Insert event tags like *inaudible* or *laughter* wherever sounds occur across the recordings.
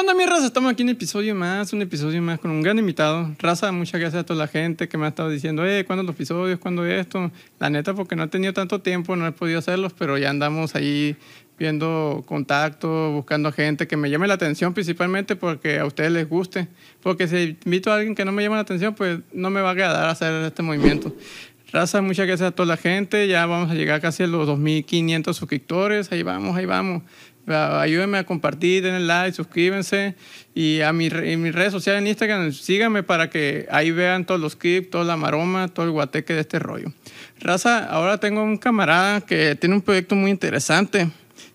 onda, mi raza? Estamos aquí en un episodio más, un episodio más con un gran invitado. Raza, muchas gracias a toda la gente que me ha estado diciendo, eh, ¿cuándo los episodios? ¿Cuándo esto? La neta, porque no he tenido tanto tiempo, no he podido hacerlos, pero ya andamos ahí viendo contacto, buscando gente que me llame la atención principalmente porque a ustedes les guste. Porque si invito a alguien que no me llama la atención, pues no me va a quedar hacer este movimiento. Raza, muchas gracias a toda la gente. Ya vamos a llegar casi a los 2.500 suscriptores. Ahí vamos, ahí vamos. Ayúdenme a compartir, denle like, suscríbanse. Y a mi, en mis redes sociales en Instagram, síganme para que ahí vean todos los clips, toda la maroma, todo el guateque de este rollo. Raza, ahora tengo un camarada que tiene un proyecto muy interesante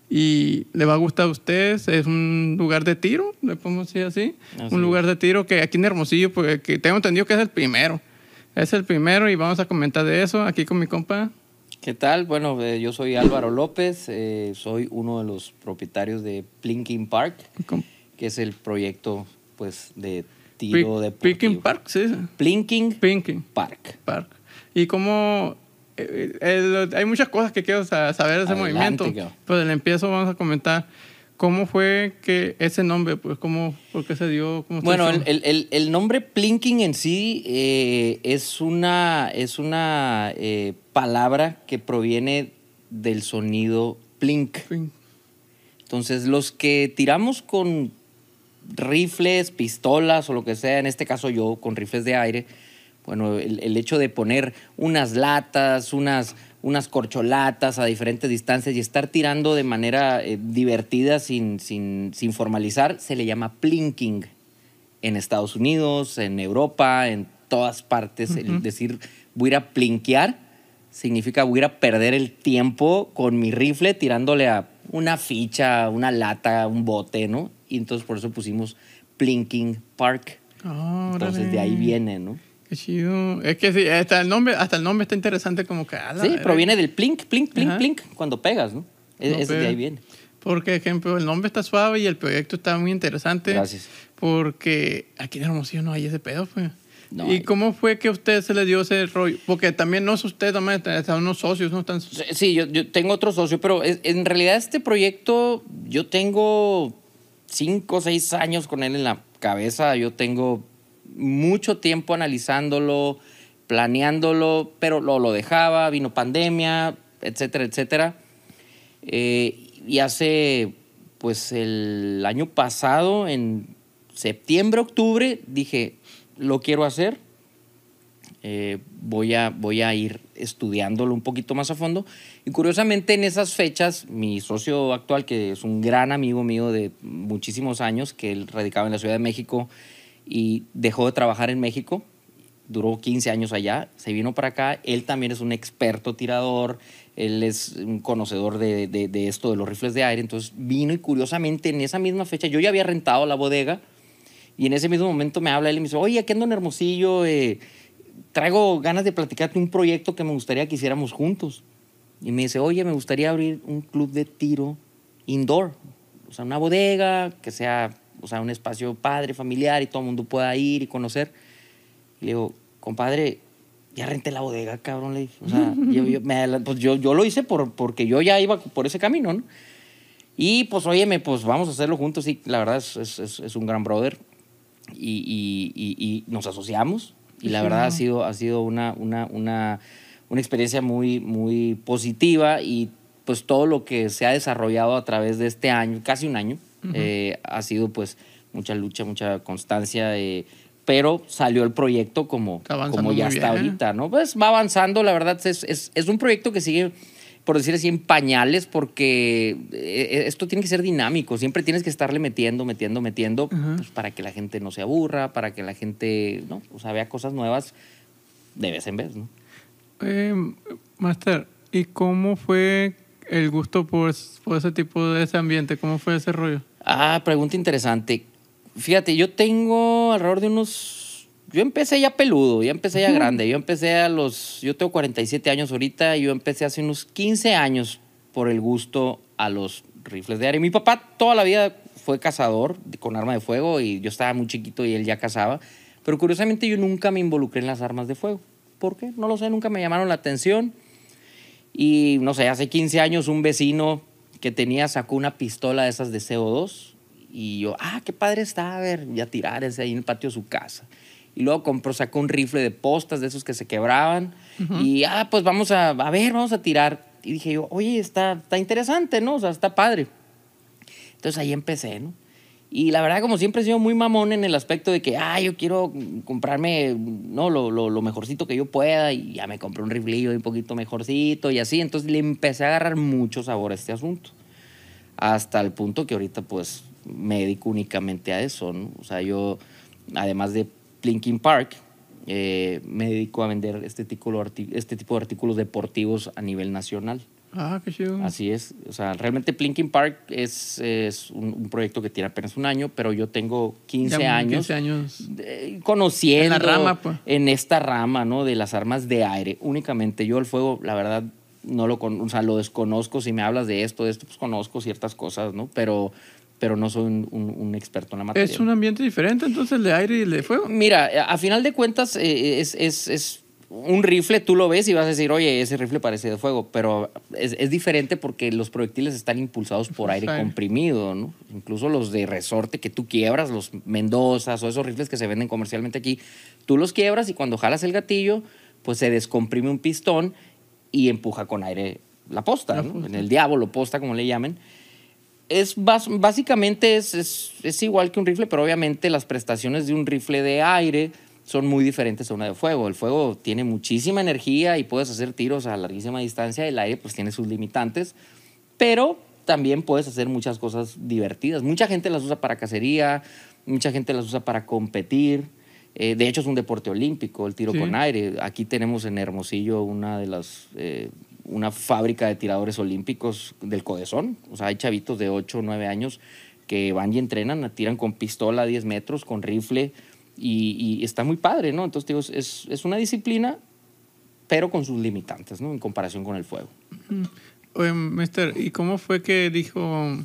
y le va a gustar a ustedes. Es un lugar de tiro, le podemos decir así. un lugar de tiro que aquí en Hermosillo, pues que tengo entendido que es el primero. Es el primero y vamos a comentar de eso aquí con mi compa ¿Qué tal? Bueno, eh, yo soy Álvaro López, eh, soy uno de los propietarios de Plinking Park, que es el proyecto pues de tiro de Plinking Park, sí. Plinking, Park. Park. Y cómo eh, hay muchas cosas que quiero saber de ese movimiento. Pues el empiezo vamos a comentar ¿Cómo fue que ese nombre, pues, cómo, por qué se dio? bueno, el, el, nombre Plinking en sí eh, es una, es una eh, palabra que proviene del sonido plink. Entonces, los que tiramos con rifles, pistolas o lo que sea, en este caso yo con rifles de aire, bueno, el hecho de poner unas latas, unas, unas corcholatas a diferentes distancias y estar tirando de manera eh, divertida sin, sin, sin, formalizar, se le llama plinking en Estados Unidos, en Europa, en todas partes. El decir voy a ir a plinkear significa voy a ir a perder el tiempo con mi rifle tirándole a una ficha, una lata, un bote, ¿no? Y entonces por eso pusimos Plinking Park. entonces de ahí viene, ¿no? Qué chido. Es que sí, hasta el nombre, hasta el nombre está interesante como que... sí, proviene del plink, plink, plink, plink, cuando pegas, ¿no? Es, de ahí viene. Porque, ejemplo, el nombre está suave y el proyecto está muy interesante. Gracias. Porque aquí en Hermosillo no hay ese pedo, pues. ¿Y cómo fue que a usted se le dio ese rollo? Porque también no es usted, también están unos socios, ¿no? Están... Sí, yo, yo tengo otro socio, pero en realidad este proyecto yo tengo cinco o seis años con él en la cabeza. Yo tengo mucho tiempo analizándolo, planeándolo, pero lo, lo dejaba, vino pandemia, etcétera, etcétera. Eh, y hace, pues el año pasado, en septiembre, octubre, dije, lo quiero hacer, eh, voy, a, voy a ir estudiándolo un poquito más a fondo. Y curiosamente en esas fechas, mi socio actual, que es un gran amigo mío de muchísimos años, que él radicaba en la Ciudad de México, y dejó de trabajar en México. Duró 15 años allá, se vino para acá. Él también es un experto tirador, él es un conocedor de, de, esto, de los rifles de aire. Entonces vino y curiosamente en esa misma fecha, yo ya había rentado la bodega y en ese mismo momento me habla él y me dice, oye, aquí ando en Hermosillo, eh, traigo ganas de platicarte un proyecto que me gustaría que hiciéramos juntos. Y me dice, oye, me gustaría abrir un club de tiro indoor, o sea, una bodega que sea o sea, un espacio padre, familiar y todo el mundo pueda ir y conocer. Y le digo, compadre, ya renté la bodega, cabrón, le dije. O sea, *laughs* yo, pues yo, yo, lo hice por, porque yo ya iba por ese camino, ¿no? Y pues, óyeme, pues vamos a hacerlo juntos. Y la verdad es, es, es un gran brother. Y, y, y, nos asociamos. Y la verdad ha sido, ha sido una, una, una, una experiencia muy, muy positiva. Y pues todo lo que se ha desarrollado a través de este año, casi un año, eh, ha sido pues mucha lucha, mucha constancia, eh, pero salió el proyecto como, como ya está ahorita, ¿no? Pues va avanzando, la verdad es, es, es, un proyecto que sigue, por decir así, en pañales, porque eh, esto tiene que ser dinámico, siempre tienes que estarle metiendo, metiendo, metiendo, pues, para que la gente no se aburra, para que la gente, ¿no? O sea, vea cosas nuevas de vez en vez, ¿no? Master, ¿y cómo fue el gusto por, por ese tipo de ese ambiente? ¿Cómo fue ese rollo? Ah, pregunta interesante. Fíjate, yo tengo alrededor de unos... Yo empecé ya peludo, ya empecé ya grande. Yo empecé a los... Yo tengo 47 años ahorita y yo empecé hace unos 15 años por el gusto a los rifles de aire. Mi papá toda la vida fue cazador con arma de fuego y yo estaba muy chiquito y él ya cazaba. Pero curiosamente yo nunca me involucré en las armas de fuego. ¿Por qué? No lo sé, nunca me llamaron la atención. Y no sé, hace 15 años un vecino que tenía sacó una pistola de esas de CO2 Y yo, ah, qué padre está, a ver, ya tirar ese ahí en el patio de su casa. Y luego compró, sacó un rifle de postas de esos que se quebraban. Y, ah, pues vamos a, a ver, vamos a tirar. Y dije yo, oye, está, está interesante, ¿no? O sea, está padre. Entonces ahí empecé, ¿no? Y la verdad, como siempre he sido muy mamón en el aspecto de que, ah, yo quiero comprarme ¿no? lo, lo, mejorcito que yo pueda y ya me compré un riflillo un poquito mejorcito y así. Entonces le empecé a agarrar mucho sabor a este asunto. Hasta el punto que ahorita pues me dedico únicamente a eso, ¿no? O sea, yo, además de Plinking Park, eh, me dedico a vender este tipo, este tipo de artículos deportivos a nivel nacional. Ah, qué chido. Así es. O sea, realmente Plinking Park es, es un, un proyecto que tiene apenas un año, pero yo tengo 15 Ya años, 15 años. de- conociendo En la rama, pues. en esta rama, ¿no? De las armas de aire. Únicamente yo el fuego, la verdad, no lo, con, o sea, lo desconozco. Si me hablas de esto, de esto, pues conozco ciertas cosas, ¿no? Pero, pero no soy un, un- un experto en la materia. Es un ambiente diferente entonces el de aire y el de fuego. Mira, a final de cuentas eh, es, es- es un rifle, tú lo ves y vas a decir, oye, ese rifle parece de fuego, pero es, es diferente porque los proyectiles están impulsados por aire comprimido, ¿no? Incluso los de resorte que tú quiebras, los Mendozas o esos rifles que se venden comercialmente aquí, tú los quiebras y cuando jalas el gatillo, pues se descomprime un pistón y empuja con aire la posta, ¿no? En el diablo, posta, como le llamen es básicamente es, es, es igual que un rifle, pero obviamente las prestaciones de un rifle de aire son muy diferentes a una de fuego. El fuego tiene muchísima energía y puedes hacer tiros a larguísima distancia. El aire pues tiene sus limitantes, pero también puedes hacer muchas cosas divertidas. Mucha gente las usa para cacería, mucha gente las usa para competir. Eh, de hecho, es un deporte olímpico, el tiro Sí. con aire. Aquí tenemos en Hermosillo una de las... eh, una fábrica de tiradores olímpicos del Codezón. O sea, hay chavitos de 8 o 9 años que van y entrenan, tiran con pistola a 10 metros, con rifle, y, y está muy padre, ¿no? Entonces, digo, es, es una disciplina, pero con sus limitantes, ¿no? En comparación con el fuego. Oye, mister, ¿y cómo fue que dijo,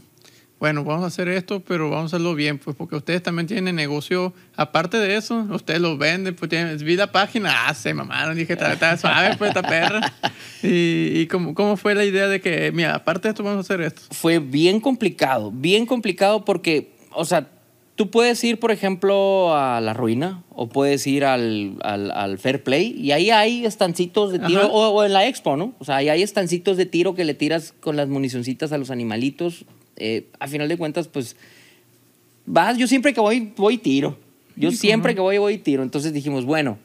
bueno, vamos a hacer esto, pero vamos a hacerlo bien? Pues porque ustedes también tienen negocio, aparte de eso, ustedes los venden, pues tienen, vi la página, ah, se mamaron, dije, está suave, pues esta perra. ¿Y, y cómo, cómo fue la idea de que, mira, aparte de esto, vamos a hacer esto? fue bien complicado, bien complicado porque, o sea, tú puedes ir, por ejemplo, a la ruina o puedes ir al, al, al Fair Play y ahí hay estancitos de tiro, o, o en la Expo, ¿no? O sea, ahí hay estancitos de tiro que le tiras con las municioncitas a los animalitos. Eh, a final de cuentas, pues, vas, yo siempre que voy, voy tiro. Yo siempre que voy, voy tiro. Entonces dijimos, bueno,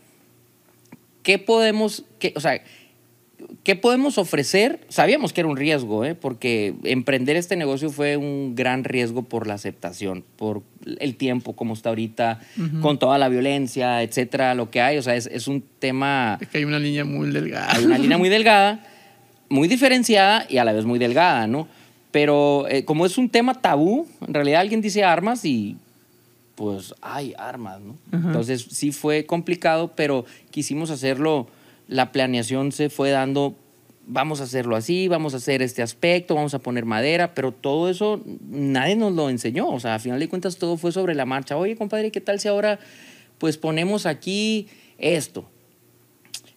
¿qué podemos, qué, o sea, ¿Qué podemos ofrecer? Sabíamos que era un riesgo, ¿eh? porque emprender este negocio fue un gran riesgo por la aceptación, por el tiempo como está ahorita, con toda la violencia, etcétera, lo que hay. O sea, es, es un tema, Es que hay una línea muy delgada. hay una línea muy delgada, muy diferenciada y a la vez muy delgada, ¿no? Pero eh, como es un tema tabú, en realidad alguien dice armas y pues hay armas, ¿no? Entonces sí fue complicado, pero quisimos hacerlo, la planeación se fue dando, vamos a hacerlo así, vamos a hacer este aspecto, vamos a poner madera, pero todo eso nadie nos lo enseñó, o sea, a final de cuentas todo fue sobre la marcha. Oye, compadre, ¿qué tal si ahora pues ponemos aquí esto?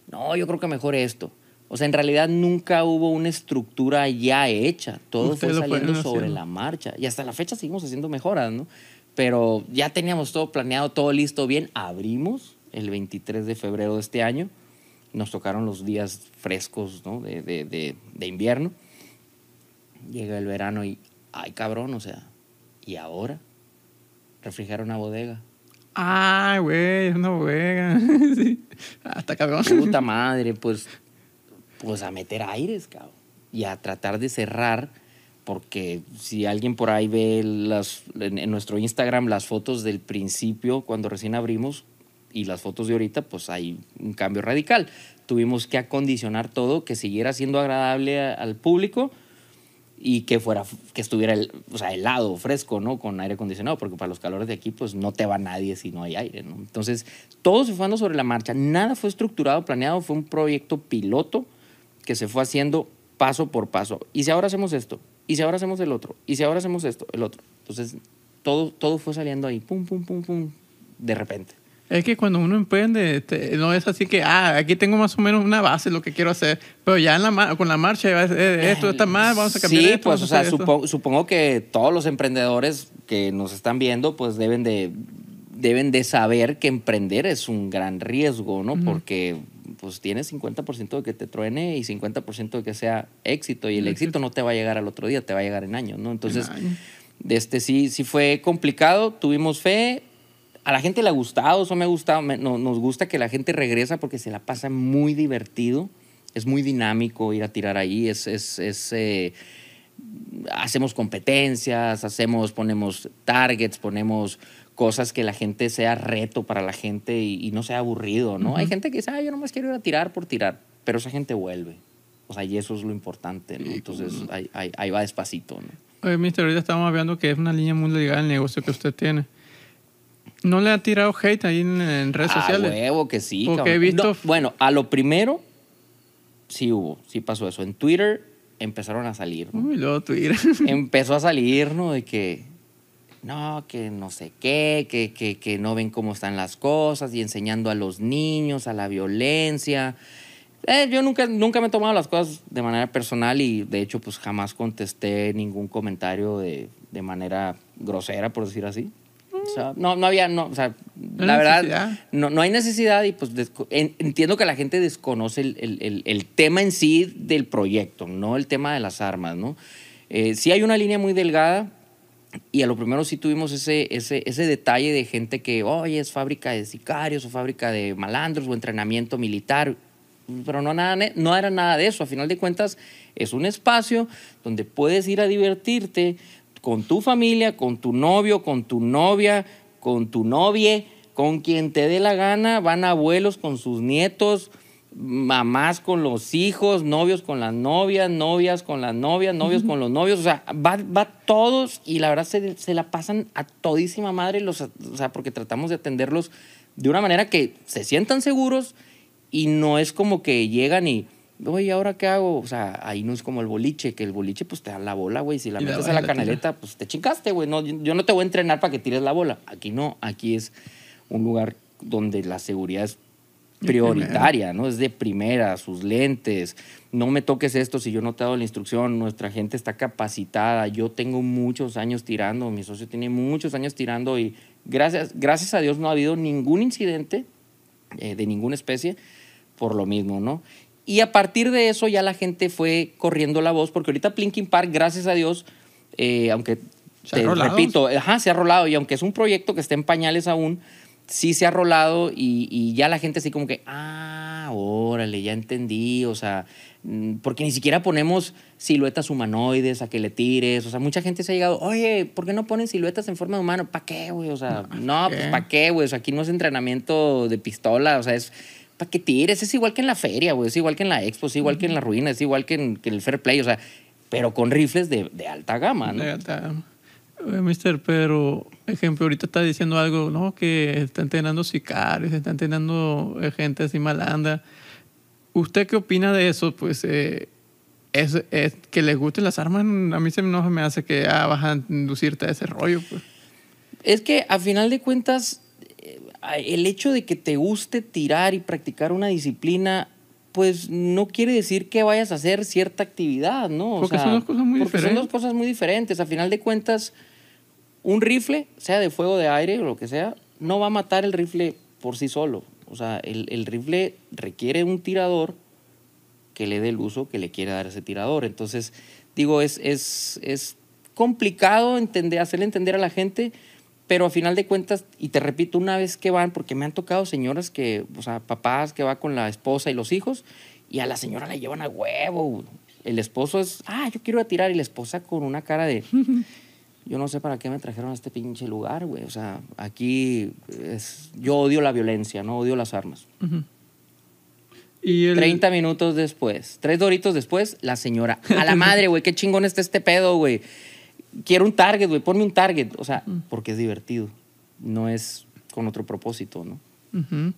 No, yo creo que mejor esto. O sea, en realidad nunca hubo una estructura ya hecha. Todo fue saliendo sobre haciendo. la marcha. Y hasta la fecha seguimos haciendo mejoras, ¿no? Pero ya teníamos todo planeado, todo listo bien. Abrimos el 23 de febrero de este año. Nos tocaron los días frescos, ¿no? De, de- de- de invierno. Llega el verano y, ay, cabrón, o sea, ¿y ahora? Refrigerar una bodega. Ah, güey, es una bodega. *laughs* sí. Hasta cabrón. Puta *laughs* madre, pues, pues a meter aires, cabrón. Y a tratar de cerrar, porque si alguien por ahí ve las, en, en nuestro Instagram las fotos del principio, cuando recién abrimos, y las fotos de ahorita, pues hay un cambio radical. Tuvimos que acondicionar todo, que siguiera siendo agradable a- al público y que fuera que estuviera el, o sea, helado, fresco, ¿no? Con aire acondicionado, porque para los calores de aquí pues no te va nadie si no hay aire, ¿no? Entonces, todo se fue dando sobre la marcha, nada fue estructurado, planeado, fue un proyecto piloto que se fue haciendo paso por paso. Y si ahora hacemos esto, y si ahora hacemos el otro, y si ahora hacemos esto, el otro. Entonces, todo todo fue saliendo ahí, pum pum pum pum, de repente. Es que cuando uno emprende, este, no es así que, ah, aquí tengo más o menos una base de lo que quiero hacer, pero ya en la, con la marcha, eh, esto está mal, vamos a cambiar Sí, esto, pues, o sea, hacer esto. supo- supongo que todos los emprendedores que nos están viendo, pues deben de, deben de saber que emprender es un gran riesgo, ¿no? Porque pues tienes 50% de que te truene y 50% de que sea éxito, y el éxito no te va a llegar al otro día, te va a llegar en años, ¿no? Entonces, años. este sí, sí fue complicado, tuvimos fe. A la gente le ha gustado, eso me ha gustado. me- no- nos gusta que la gente regresa porque se la pasa muy divertido. Es muy dinámico ir a tirar ahí. Es, es, es, eh, hacemos competencias, hacemos, ponemos targets, ponemos cosas que la gente sea reto para la gente y, y no sea aburrido, ¿no? Hay gente que dice, ah, yo nomás quiero ir a tirar por tirar, pero esa gente vuelve. O sea, y eso es lo importante, ¿no? Entonces, ahí, ahí- ahí va despacito, ¿no? Oye, mister, ahorita estamos hablando que es una línea muy ligada al negocio que usted tiene. ¿No le ha tirado hate ahí en, en redes Ah, sociales? huevo que sí. Porque he visto- No, bueno, a lo primero, sí hubo, sí pasó eso. En Twitter empezaron a salir, ¿no? Uy, luego Twitter. *laughs* Empezó a salir, ¿no? De que, no, que no sé qué, que, que, que no ven cómo están las cosas y enseñando a los niños, a la violencia. Eh, yo nunca, nunca me he tomado las cosas de manera personal y de hecho pues jamás contesté ningún comentario de, de manera grosera, por decir así. O sea, no, no había, no, o sea, No la verdad, no, no hay necesidad y pues entiendo que la gente desconoce el, el- el- el tema en sí del proyecto, no el tema de las armas, ¿no? Eh, sí hay una línea muy delgada y a lo primero sí tuvimos ese, ese, ese detalle de gente que, oye, es fábrica de sicarios o fábrica de malandros o entrenamiento militar, pero no, nada, no era nada de eso. A final de cuentas, es un espacio donde puedes ir a divertirte con tu familia, con tu novio, con tu novia, con tu novia, con quien te dé la gana. Van abuelos con sus nietos, mamás con los hijos, novios con las novias, novias con las novias, novios con los novios. O sea, va, va todos y la verdad se, se la pasan a todísima madre, los, o sea, porque tratamos de atenderlos de una manera que se sientan seguros y no es como que llegan y, oye, ¿ahora qué hago? O sea, ahí no es como el boliche, que el boliche pues te da la bola, güey. Si la la metes vas a la la canaleta, pues te chingaste, güey. No, yo no te voy a entrenar para que tires la bola. Aquí no, aquí es un lugar donde la seguridad es prioritaria, ¿no? Es de primera, sus lentes. No me toques esto si yo no te he dado la instrucción. Nuestra gente está capacitada. Yo tengo muchos años tirando. Mi socio tiene muchos años tirando y gracias, gracias a Dios no ha habido ningún incidente eh, de ninguna especie por lo mismo, ¿no? Y a partir de eso ya la gente fue corriendo la voz, porque ahorita Plinking Park, gracias a Dios, eh, aunque ¿Se ha te rolado? repito, ajá, se ha rolado, y aunque es un proyecto que está en pañales aún, sí se ha rolado y, y ya la gente así como que, ah, órale, ya entendí, o sea, mm, porque ni siquiera ponemos siluetas humanoides a que le tires, o sea, mucha gente se ha llegado, oye, ¿por qué no ponen siluetas en forma de humano? ¿Para qué, güey? O sea, no, pues ¿qué? ¿para qué, güey? O sea, aquí no es entrenamiento de pistola, o sea, es para que tires, es igual que en la feria, güey, es igual que en la expo, es igual que en la ruina, es igual que en, que el fair play, o sea, pero con rifles de, de alta gama, ¿no? Ya está. Oye, mister, pero, ejemplo, ahorita está diciendo algo, ¿no? Que está entrenando sicarios, está entrenando eh, gente así malanda. ¿Usted qué opina de eso? Pues, eh, es, es que les gusten las armas, a mí se no se me hace que ah, vas a inducirte a ese rollo, pues. Es que a final de cuentas, el hecho de que te guste tirar y practicar una disciplina, pues no quiere decir que vayas a hacer cierta actividad, ¿no? O Porque son dos cosas muy porque son diferentes. dos cosas muy diferentes. A final de cuentas, un rifle, sea de fuego, de aire o lo que sea, no va a matar el rifle por sí solo. O sea, el, el rifle requiere un tirador que le dé el uso que le quiere dar ese tirador. Entonces, digo, es, es, es complicado entender, hacerle entender a la gente, pero a final de cuentas, y te repito, una vez que van, porque me han tocado señoras que, o sea, papás que va con la esposa y los hijos, y a la señora la llevan a huevo. El esposo es, ah, yo quiero ir a tirar, y la esposa con una cara de, *laughs* yo no sé para qué me trajeron a este pinche lugar, güey. O sea, aquí es, yo odio la violencia, no odio las armas. Y el, 30 minutos después, tres doritos después, la señora, a la *laughs* madre, güey, qué chingón está este pedo, güey. Quiero un target, güey, ponme un target. O sea, porque es divertido, no es con otro propósito, ¿no? Ujú.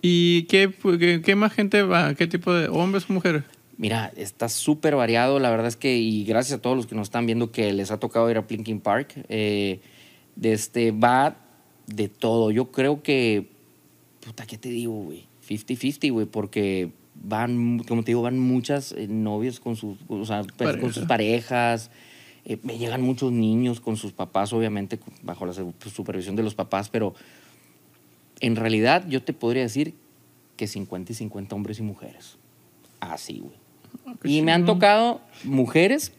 ¿Y qué, qué, qué más gente va? ¿Qué tipo de hombres o mujeres? Mira, está súper variado, la verdad es que, y gracias a todos los que nos están viendo que les ha tocado ir a Plinking Park, eh, de este, va de todo. Yo creo que puta, ¿qué te digo, güey? 50-50, güey, porque van, como te digo, van muchas eh, novias con sus, o sea, pues, con sus parejas. Eh, me llegan muchos niños con sus papás, obviamente, bajo la su- supervisión de los papás, pero en realidad yo te podría decir que 50 y 50 hombres y mujeres. Así, güey. qué Y me han tocado mujeres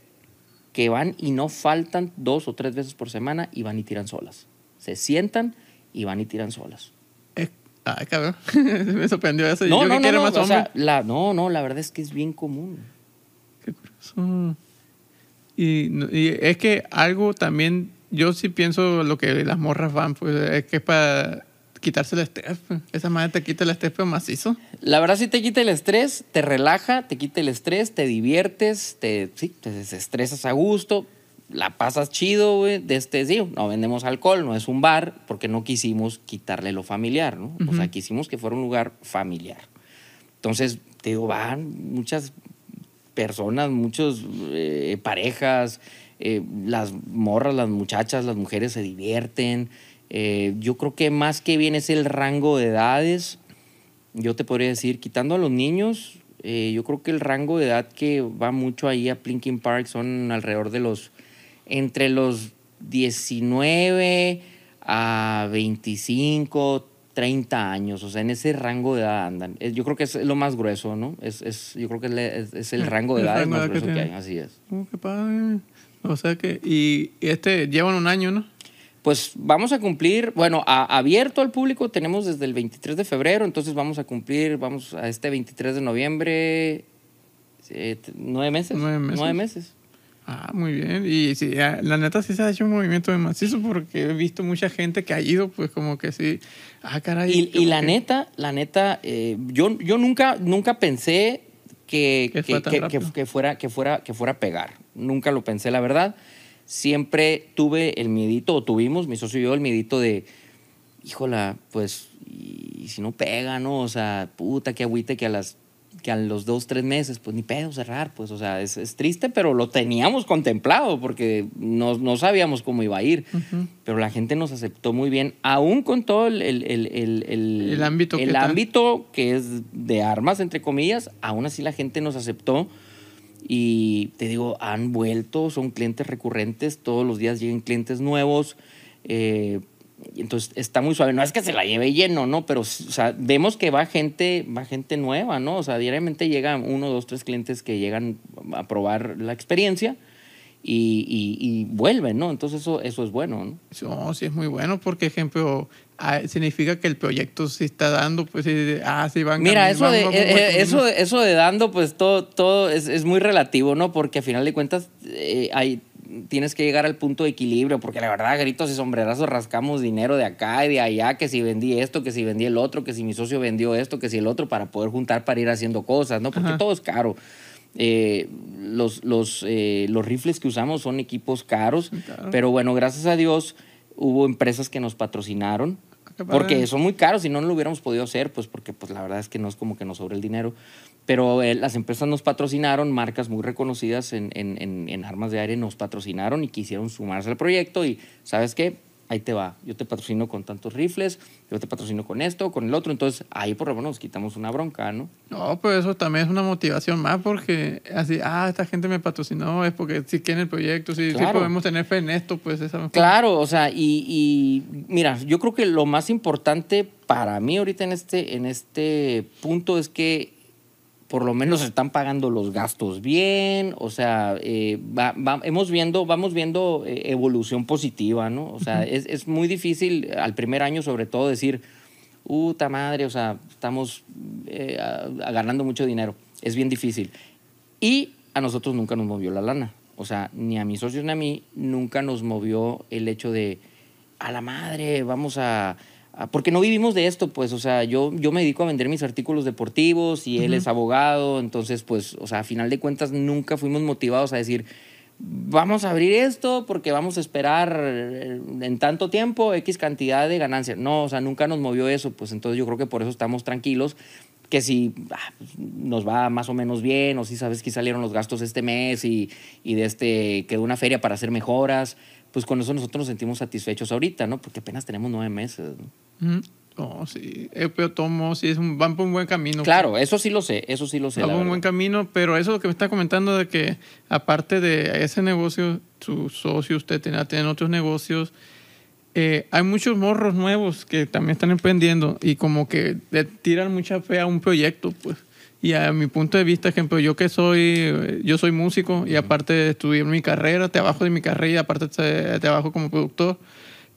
que van y no faltan dos o tres veces por semana y van y tiran solas. Se sientan y van y tiran solas. Eh, ay, cabrón. *laughs* me sorprendió eso. No, Yo no, que no, más o sea, hombres. la, no, no, la verdad es que es bien común. Qué curioso. Y, es que algo también, yo sí pienso lo que las morras van, pues es que es para quitarse el estrés. pues. Esa madre te quita el estrés, pero macizo. La verdad sí te quita el estrés, te relaja, te quita el estrés, te diviertes, te, sí, te desestresas a gusto, la pasas chido, güey. De este, sí, no vendemos alcohol, no es un bar, porque no quisimos quitarle lo familiar, ¿no? O sea, quisimos que fuera un lugar familiar. Entonces, te digo, van muchas personas, muchas parejas, eh, las morras, las muchachas, las mujeres se divierten. Eh, yo creo que más que bien es el rango de edades. Yo te podría decir, quitando a los niños, eh, yo creo que el rango de edad que va mucho ahí a Plinking Park son alrededor de los, entre los 19 a 25, 30 años. O sea, en ese rango de edad andan. Yo creo que es lo más grueso, ¿no? Es, es- yo creo que es, el rango de edad rango más edad grueso que, hay. Así es. Oh, qué padre. O sea que, y y este, llevan un año, ¿no? Pues vamos a cumplir, bueno, a- abierto al público tenemos desde el 23 de febrero, entonces vamos a cumplir, vamos a este 23 de noviembre, eh, t- nueve meses. Nueve meses. Nueve meses. Ah, muy bien. Y sí, ah, la neta sí se ha hecho un movimiento de macizo porque he visto mucha gente que ha ido, pues como que sí. Ah, caray. Y, la que- neta, la neta, eh, yo, yo nunca, nunca pensé que, Que que, fuera tan que- rápido. que- que fuera, que, fuera, que fuera a pegar. Nunca lo pensé, la verdad. Siempre tuve el miedito, o tuvimos, mi socio y yo, el miedito de, híjola, pues, y, si no pega, ¿no? O sea, puta, qué agüite que a las que a los dos, tres meses, pues ni pedo cerrar, pues, o sea, es, es triste, pero lo teníamos contemplado porque no, no sabíamos cómo iba a ir. Pero la gente nos aceptó muy bien, aún con todo el, el, el, el, ámbito que el está. ámbito que es de armas, entre comillas, aún así la gente nos aceptó. Y te digo, han vuelto, son clientes recurrentes, todos los días llegan clientes nuevos. eh, entonces está muy suave. No es que se la lleve lleno, ¿no? Pero o sea, vemos que va gente, va gente nueva, ¿no? O sea, diariamente llegan uno, dos, tres clientes que llegan a probar la experiencia y, y- y vuelven, ¿no? Entonces eso, eso es bueno, ¿no? No, sí es muy bueno porque, ejemplo, ah, significa que el proyecto sí está dando, pues ah, sí van Mira, eso van- de, van eh, eh, eso, eso de dando, pues todo, todo es, es muy relativo, ¿no? Porque a final de cuentas eh, hay, tienes que llegar al punto de equilibrio, porque la verdad, gritos y sombrerazos rascamos dinero de acá y de allá, que si vendí esto, que si vendí el otro, que si mi socio vendió esto, que si el otro, para poder juntar para ir haciendo cosas, ¿no? Porque Ajá. todo es caro. Eh, los, los, eh, los rifles que usamos son equipos caros, Claro. pero bueno, gracias a Dios hubo empresas que nos patrocinaron. Porque son muy caros y no lo hubiéramos podido hacer, pues porque pues la verdad es que no es como que nos sobre el dinero. Pero eh, las empresas nos patrocinaron, marcas muy reconocidas en, en- en- en armas de aire nos patrocinaron y quisieron sumarse al proyecto y ¿sabes qué? Ahí te va, yo te patrocino con tantos rifles, yo te patrocino con esto, con el otro, entonces ahí por lo menos nos quitamos una bronca, ¿no? No, pues eso también es una motivación más porque así, ah, esta gente me patrocinó, es porque si quieren el proyecto, si, Claro. podemos tener fe en esto, pues esa Claro, o sea, y, y mira, yo creo que lo más importante para mí ahorita en este, en este punto es que por lo menos están pagando los gastos bien, o sea, eh, va- va- hemos viendo, vamos viendo eh, evolución positiva, ¿no? O sea, es, es muy difícil al primer año sobre todo decir, puta madre, o sea, estamos eh, a- a- ganando mucho dinero. Es bien difícil. Y a nosotros nunca nos movió la lana. O sea, ni a mis socios ni a mí nunca nos movió el hecho de, a la madre, vamos a... a-". porque no vivimos de esto, pues, o sea, yo, yo me dedico a vender mis artículos deportivos y él es abogado, entonces, pues, o sea, a final de cuentas nunca fuimos motivados a decir, vamos a abrir esto porque vamos a esperar eh, en tanto tiempo X cantidad de ganancias. No, o sea, nunca nos movió eso, pues entonces yo creo que por eso estamos tranquilos, que si ah, nos va más o menos bien, o si sabes que salieron los gastos este mes y, y de este quedó una feria para hacer mejoras, pues con eso nosotros nos sentimos satisfechos ahorita, ¿no? Porque apenas tenemos nueve meses. ¿no? Oh, sí. El Tomo, sí, es un, van por un buen camino. Claro, eso sí lo sé, eso sí lo sé. Van por un buen camino, pero eso es lo que me está comentando de que, aparte de ese negocio, su socio, usted tiene, tienen otros negocios. eh, hay muchos morros nuevos que también están emprendiendo y como que le tiran mucha fe a un proyecto, pues. Y a mi punto de vista, ejemplo, yo que soy, yo soy músico y aparte estudié mi carrera, trabajo de mi carrera y aparte trabajo como productor.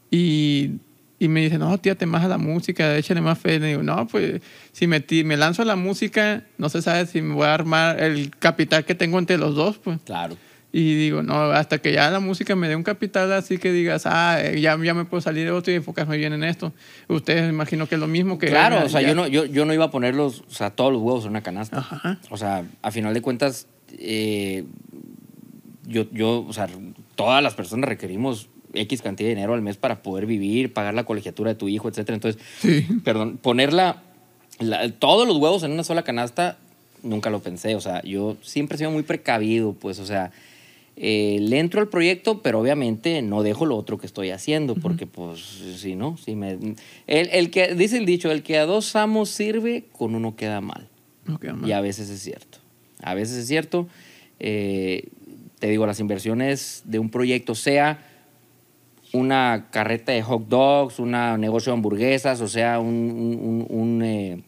Y, y me dicen, no, tírate más a la música, échale más fe. Y digo, no, pues si me, me lanzo a la música, no se sabe si me voy a armar el capital que tengo entre los dos, pues. Claro. Y digo, no, hasta que ya la música me dé un capital así que digas, ah, eh, ya, ya me puedo salir de otro y enfocarme bien en esto. Ustedes imagino que es lo mismo que... Claro, o sea, ya- yo no, yo, yo no iba a poner los, o sea, todos los huevos en una canasta. Ajá. O sea, a final de cuentas, eh, yo, yo, o sea, todas las personas requerimos X cantidad de dinero al mes para poder vivir, pagar la colegiatura de tu hijo, etcétera. Entonces, Sí. perdón, poner la- la- todos los huevos en una sola canasta, nunca lo pensé. O sea, yo siempre he sido muy precavido, pues, o sea, eh, le entro al proyecto, pero obviamente no dejo lo otro que estoy haciendo, porque, pues, si no, si me. El, el que, dice el dicho, el que a dos amos sirve, con uno queda mal. No queda mal. Y a veces es cierto. A veces es cierto. Eh, te digo, las inversiones de un proyecto, sea una carreta de hot dogs, un negocio de hamburguesas, o sea, un, un- un- un, eh,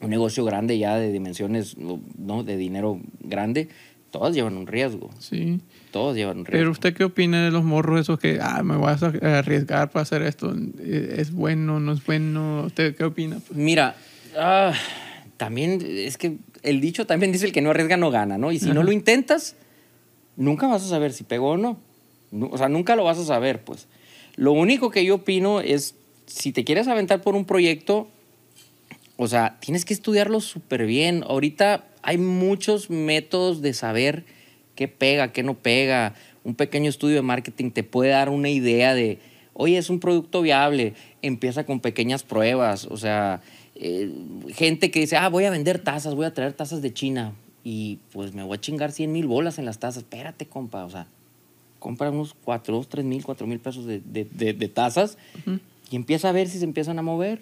un negocio grande ya de dimensiones, ¿no? De dinero grande, todas llevan un riesgo. Sí. Todos llevan un riesgo. Pero usted qué opina de los morros esos que, ah, me voy a arriesgar para hacer esto? Eh, ¿Es bueno, no es bueno? ¿Usted qué opina? Mira, ah, también es que el dicho también dice el que no arriesga no gana, ¿no? Y si no Ajá. lo intentas, nunca vas a saber si pegó o no. Nu- O sea, nunca lo vas a saber, pues. Lo único que yo opino es, si te quieres aventar por un proyecto, o sea, tienes que estudiarlo súper bien. Ahorita hay muchos métodos de saber qué pega, qué no pega. Un pequeño estudio de marketing te puede dar una idea de, oye, es un producto viable, empieza con pequeñas pruebas. O sea, eh, gente que dice, ah, voy a vender tazas, voy a traer tazas de China y pues me voy a chingar 100 mil bolas en las tazas. Espérate, compa, o sea, compra unos 4, 2, 3 mil, 4 mil pesos de, de, de- de tazas y empieza a ver si se empiezan a mover.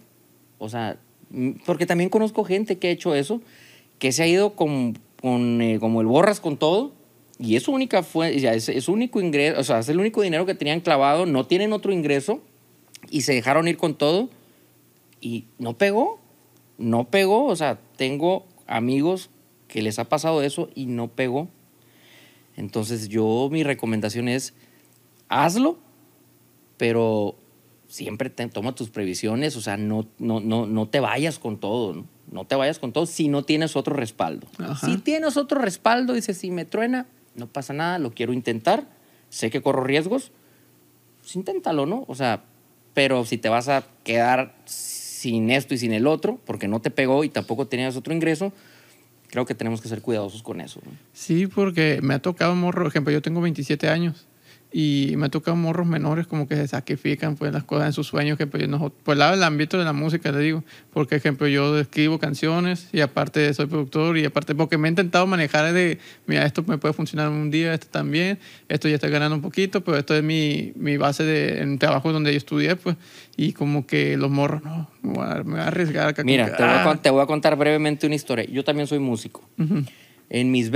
O sea, mm, porque también conozco gente que ha hecho eso, que se ha ido con, con, eh, como el borras con todo y es única fue, es, es único ingreso, o sea, es el único dinero que tenían clavado, no tienen otro ingreso y se dejaron ir con todo y no pegó, no pegó, o sea, tengo amigos que les ha pasado eso y no pegó. Entonces yo mi recomendación es hazlo, pero siempre te- toma tus previsiones, o sea, no, no, no, no te vayas con todo, ¿no? No te vayas con todo si no tienes otro respaldo. Ajá. Si tienes otro respaldo, dices, si me truena, no pasa nada, lo quiero intentar, sé que corro riesgos, pues inténtalo, ¿no? O sea, pero si te vas a quedar sin esto y sin el otro, porque no te pegó y tampoco tenías otro ingreso, creo que tenemos que ser cuidadosos con eso. Sí, porque me ha tocado morros, por ejemplo, yo tengo 27 años y me ha tocado morros menores como que se sacrifican pues las cosas en sus sueños que pues, no, por el ámbito de la música, le digo, porque ejemplo yo escribo canciones y aparte soy productor y aparte porque me he intentado manejar de, mira, esto me puede funcionar un día, esto también, esto ya estoy ganando un poquito, pero esto es mi, mi base de en trabajo donde yo estudié, pues, y como que los morros, no, me voy a, me voy a arriesgar Mira, que, te voy, a, ah, te voy a contar brevemente una historia. Yo también soy músico. ujú, En mis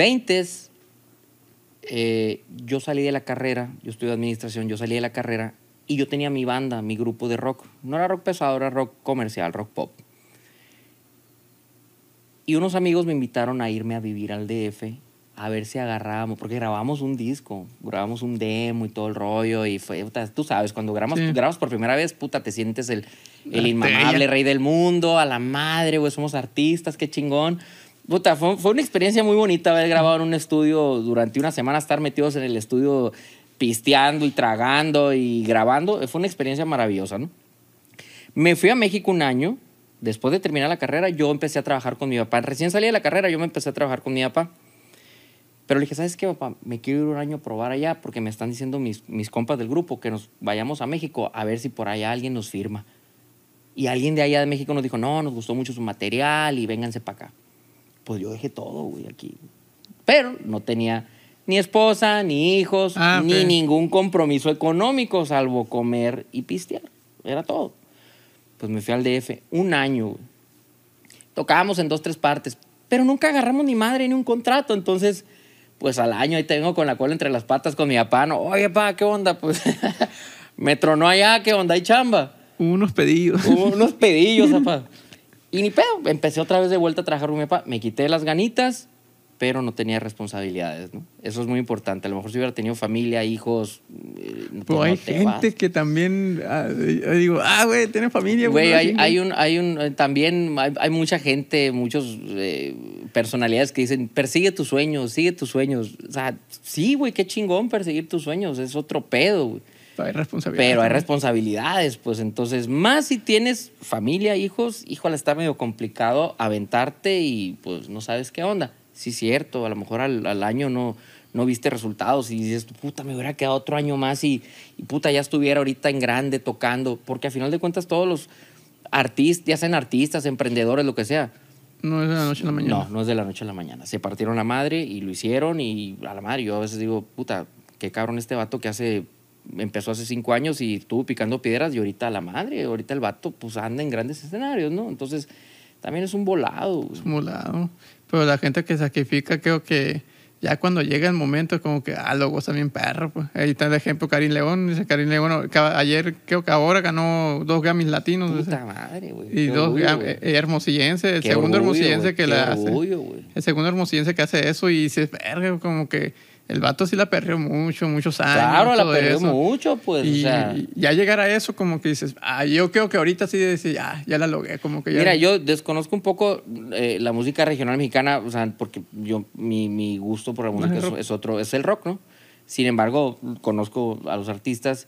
20 yo salí de la carrera, yo estudié administración, yo salí de la carrera y yo tenía mi banda, mi grupo de rock. No era rock pesado, era rock comercial, rock pop. Y unos amigos me invitaron a irme a vivir al DF a ver si agarrábamos, porque grabamos un disco, grabamos un demo y todo el rollo y fue, tú sabes, cuando grabas, Sí. grabas por primera vez, puta, te sientes el, el inmamable rey del mundo, a la madre, güey, somos artistas, qué chingón. Puta, fue, fue una experiencia muy bonita haber grabado en un estudio durante una semana, estar metidos en el estudio pisteando y tragando y grabando. Fue una experiencia maravillosa, ¿no? Me fui a México un año. Después de terminar la carrera, yo empecé a trabajar con mi papá. Recién salí de la carrera, yo me empecé a trabajar con mi papá. Pero le dije, ¿sabes qué, papá? Me quiero ir un año a probar allá porque me están diciendo mis, mis compas del grupo que nos vayamos a México a ver si por allá alguien nos firma. Y alguien de allá de México nos dijo, no, nos gustó mucho su material y vénganse para acá. Pues yo dejé todo, güey, aquí. Pero no tenía ni esposa, ni hijos, Ah, ni ningún compromiso económico, salvo comer y pistear. Era todo. Pues me fui al DF un año. güey. Tocábamos en dos, tres partes, pero nunca agarramos ni madre ni un contrato. Entonces, pues al año ahí tengo con la cola entre las patas con mi papá. No, oye, papá, ¿qué onda? *laughs* Pues me tronó allá, ¿qué onda? ¿Hay chamba? Unos pedidos. Hubo unos pedillos, *laughs* papá. Y ni pedo, empecé otra vez de vuelta a trabajar con mi papá. Me quité las ganitas, pero no tenía responsabilidades, ¿no? Eso es muy importante. A lo mejor si hubiera tenido familia, hijos... eh, pues hay vas. gente que también, ah, digo, ah, güey, tiene familia. Güey, hay, chingues". hay un, hay un, eh, también hay, hay mucha gente, muchos eh, personalidades que dicen, persigue tus sueños, sigue tus sueños. O sea, sí, güey, qué chingón perseguir tus sueños, es otro pedo, güey. Hay responsabilidad. Pero hay responsabilidades, pues entonces, más si tienes familia, hijos, híjole, está medio complicado aventarte y pues no sabes qué onda. Sí, cierto, a lo mejor al, al año no, no viste resultados y dices, puta, me hubiera quedado otro año más y, y puta, ya estuviera ahorita en grande tocando, porque al final de cuentas todos los artistas, ya sean artistas, emprendedores, lo que sea, No es de la noche a la mañana. no, no es de la noche a la mañana. Se partieron la madre y lo hicieron y a la madre. Yo a veces digo, puta, qué cabrón este vato que hace, empezó hace cinco años y estuvo picando piedras y ahorita la madre, ahorita el vato pues anda en grandes escenarios, ¿no? Entonces también es un volado. Es molado. Pero la gente que sacrifica, creo que ya cuando llega el momento, es como que, ah, lo goza bien perro. Pues. Ahí está el ejemplo Karim León. Dice Karim León, ayer, creo que ahora ganó dos Grammys latinos. dice. Puta madre, güey. Y Qué dos orgullo, güey. eh, hermosillense, el Qué segundo orgullo, hermosillense güey, que qué la hace. orgullo, güey. El segundo hermosillense que hace eso y dices, verga, como que el vato sí la perreó mucho, muchos años. Claro, la perdió mucho, pues. Y o sea, ya llegar a eso, como que dices, ah, yo creo que ahorita sí decir, ya, ya la logré, como que ya. Mira, yo desconozco un poco eh, la música regional mexicana, o sea, porque yo mi, mi gusto por la música es, otro, es el rock, ¿no? Sin embargo, conozco a los artistas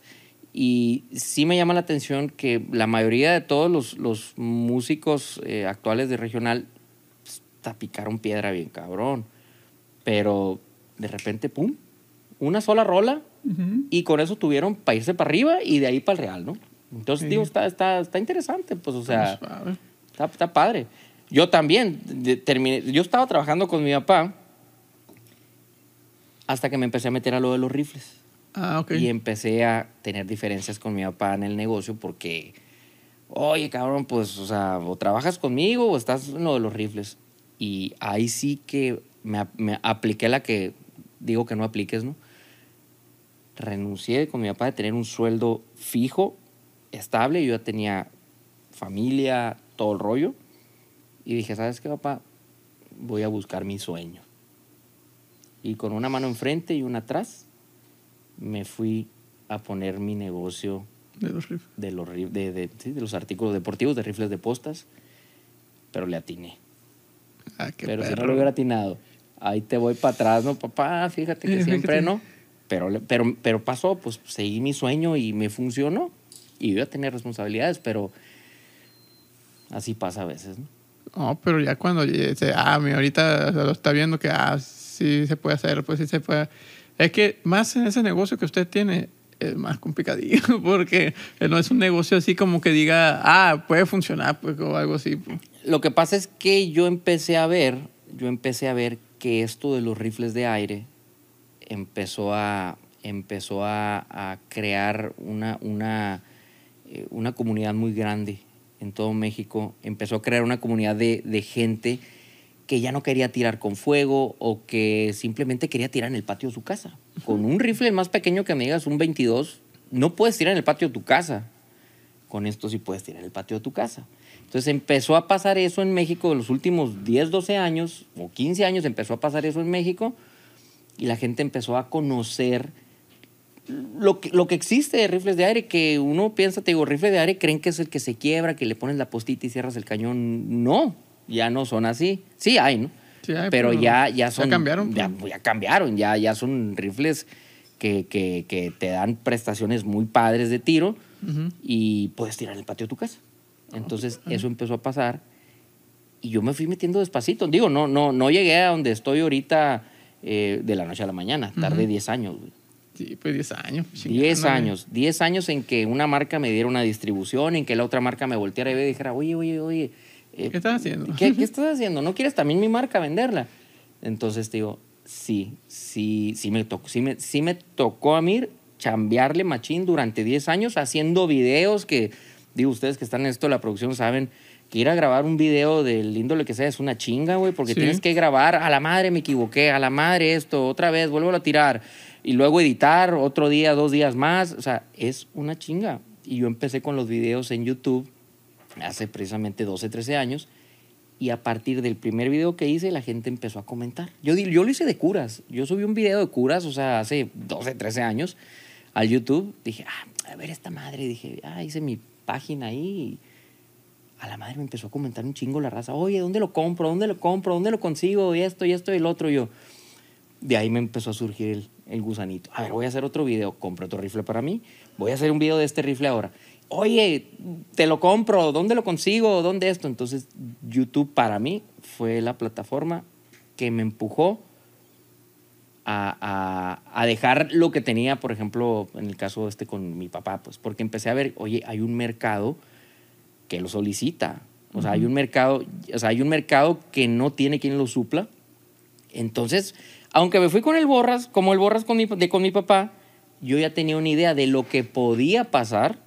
y sí me llama la atención que la mayoría de todos los, los músicos eh, actuales de regional pues, ta- picaron piedra bien cabrón, pero de repente, pum, una sola rola Ujú. y con eso tuvieron para irse para arriba y de ahí para el real, ¿no? Entonces, Sí. digo, está, está, está interesante, pues, o sea, está, está padre. Yo también, de- terminé, yo estaba trabajando con mi papá hasta que me empecé a meter a lo de los rifles. Ah, ok. Y empecé a tener diferencias con mi papá en el negocio porque, oye, cabrón, pues, o sea, o trabajas conmigo o estás en lo de los rifles. Y ahí sí que me, me apliqué la que digo que no apliques, ¿no? Renuncié con mi papá de tener un sueldo fijo, estable. Yo ya tenía familia, todo el rollo. Y dije, ¿sabes qué, papá? Voy a buscar mi sueño. Y con una mano enfrente y una atrás, me fui a poner mi negocio De los rifles. de los, de, de- sí, de los artículos deportivos, de rifles de postas, pero le atiné. Ah, qué pero si no perro. lo hubiera atinado, ahí te voy para atrás, ¿no, papá? Fíjate que *laughs* Eh, siempre fíjate. no. Pero, pero, pero pasó, pues seguí mi sueño y me funcionó. Y yo iba a tener responsabilidades, pero así pasa a veces, ¿no? No, pero ya cuando dice, ah, mira, ahorita lo está viendo que, ah, sí se puede hacer, pues sí se puede. Es que más en ese negocio que usted tiene es más complicadillo, *laughs* porque no es un negocio así como que diga, ah, puede funcionar, pues, o algo así. pues. Lo que pasa es que yo empecé a ver, yo empecé a ver que esto de los rifles de aire empezó a, empezó a, a crear una, una, eh, una comunidad muy grande en todo México. Empezó a crear una comunidad de, de gente que ya no quería tirar con fuego o que simplemente quería tirar en el patio de su casa. Con un rifle más pequeño que me digas, un 22, no puedes tirar en el patio de tu casa. Con esto sí puedes tirar en el patio de tu casa. Entonces empezó a pasar eso en México en los últimos 10, 12 años o 15 años empezó a pasar eso en México y la gente empezó a conocer lo que, lo que existe de rifles de aire, que uno piensa, te digo, rifle de aire, creen que es el que se quiebra, que le pones la postita y cierras el cañón. No, ya no son así. Sí hay, ¿no? Sí hay, pero, pero ya, ya ya son... cambiaron, Ya, pues. ya cambiaron, ya, ya son rifles que, que, que te dan prestaciones muy padres de tiro y puedes tirar en el patio de tu casa. Entonces eso empezó a pasar y yo me fui metiendo despacito. Digo, no, no, no llegué a donde estoy ahorita eh, de la noche a la mañana. Tardé 10 años. güey. Sí, pues 10 años. 10 chingándole. años. 10 años en que una marca me diera una distribución, en que la otra marca me volteara y me dijera, oye, oye, oye. eh, ¿Qué estás haciendo? ¿Qué, qué *laughs* estás haciendo? ¿No quieres también mi marca venderla? Entonces te digo, sí, sí, sí me tocó, sí me, sí me tocó a mí chambearle machín durante 10 años haciendo videos que digo, ustedes que están en esto de la producción saben que ir a grabar un video del índole que sea es una chinga, güey, porque Sí. tienes que grabar, a la madre me equivoqué, a la madre esto, otra vez, vuelvo a tirar, y luego editar otro día, dos días más, o sea, es una chinga. Y yo empecé con los videos en YouTube hace precisamente 12, 13 años, y a partir del primer video que hice, la gente empezó a comentar. Yo, yo lo hice de curas. Yo subí un video de curas, o sea, hace 12, 13 años, al YouTube. Dije, ah, a ver esta madre. Dije, ah, hice mi página ahí. a la madre me empezó a comentar un chingo la raza. Oye, ¿dónde lo compro? ¿Dónde lo compro? ¿Dónde lo consigo? Y esto, y esto, y el otro. Yo, de ahí me empezó a surgir el, el gusanito. A ver, voy a hacer otro video. Compro otro rifle para mí. Voy a hacer un video de este rifle ahora. Oye, te lo compro. ¿Dónde lo consigo? ¿Dónde esto? Entonces, YouTube para mí fue la plataforma que me empujó a, a- a dejar lo que tenía, por ejemplo, en el caso este con mi papá, pues, porque empecé a ver, oye, hay un mercado que lo solicita. O sea, hay un mercado, o sea, hay un mercado que no tiene quien lo supla. Entonces, aunque me fui con el Borras, como el Borras con mi, de, con mi papá, yo ya tenía una idea de lo que podía pasar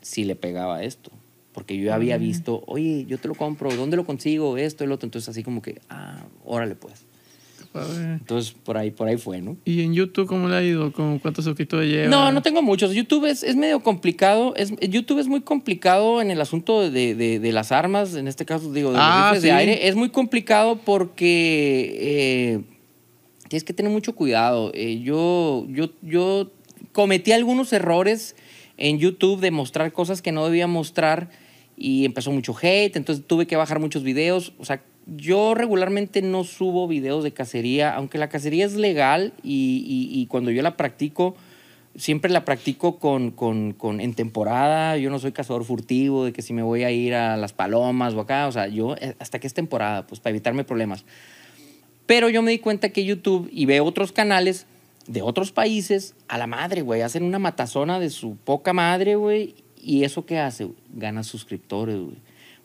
si le pegaba esto. Porque yo ya había visto, oye, yo te lo compro, ¿dónde lo consigo? Esto, el otro. Entonces, así como que, ah, órale pues. Padre. Entonces, por ahí, por ahí fue, ¿no? ¿Y en YouTube cómo le ha ido? ¿Con ¿Cuántos suscriptores lleva? No, no tengo muchos. YouTube es, es medio complicado. Es, YouTube es muy complicado en el asunto de, de- de las armas, en este caso, digo, de los Ah, rifles de aire. Es muy complicado porque eh, tienes que tener mucho cuidado. Eh, yo, yo, yo cometí algunos errores en YouTube de mostrar cosas que no debía mostrar y empezó mucho hate, entonces tuve que bajar muchos videos. O sea, yo regularmente no subo videos de cacería, aunque la cacería es legal y, cuando yo la practico, siempre la practico con, con- en temporada. Yo no soy cazador furtivo, de que si me voy a ir a las palomas o acá, o sea, yo eh, hasta que es temporada, pues para evitarme problemas. Pero yo me di cuenta que YouTube y veo otros canales de otros países, a la madre, güey, hacen una matazona de su poca madre, güey. ¿Y eso qué hace? Gana suscriptores, güey.